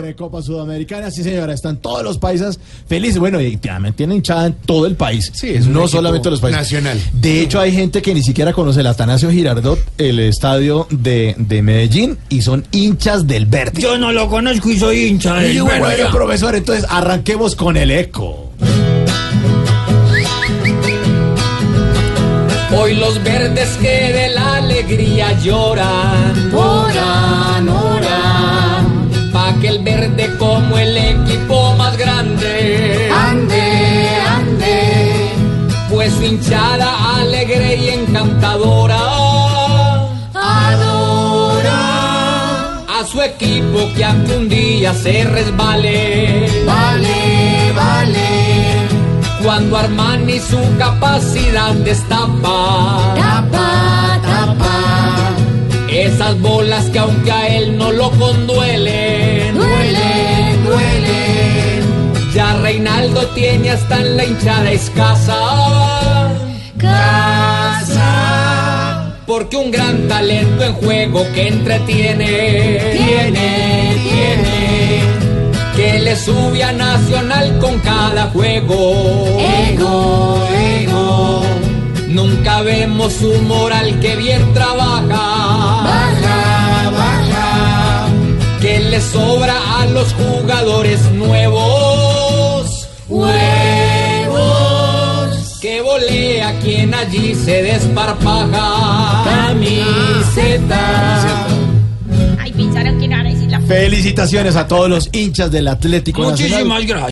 la Copa Sudamericana. Sí, señora, están todos los países felices. Bueno, y también tienen hinchada en todo el país. Sí, es no solamente los países. nacional. De hecho, hay gente que ni siquiera conoce el Atanasio Girardot, el estadio de, de Medellín, y son hinchas del verde. Yo no lo conozco y soy hincha del Y bueno, Verde. profesor, entonces arranquemos con el eco. Hoy los verdes que de la alegría lloran, oran, hinchada alegre y encantadora, adora a su equipo que aunque un día se resbale, vale, vale cuando Armani su capacidad destapa. Tapa, tapa. Esas bolas que aunque a él no lo conduelen. Reinaldo tiene hasta en la hinchada escasa. Casa. Porque un gran talento en juego que entretiene. Tiene, tiene que le sube a Nacional con cada juego. Ego, ego. Nunca vemos su moral que bien trabaja. Baja, baja. Que le sobra a los jugadores nuevos. Huevos. Que volea quien allí se desparpaja. Camiseta. Ay, pensaron que no iban a decir la Felicitaciones a todos los hinchas del Atlético Nacional. Muchísimas gracias.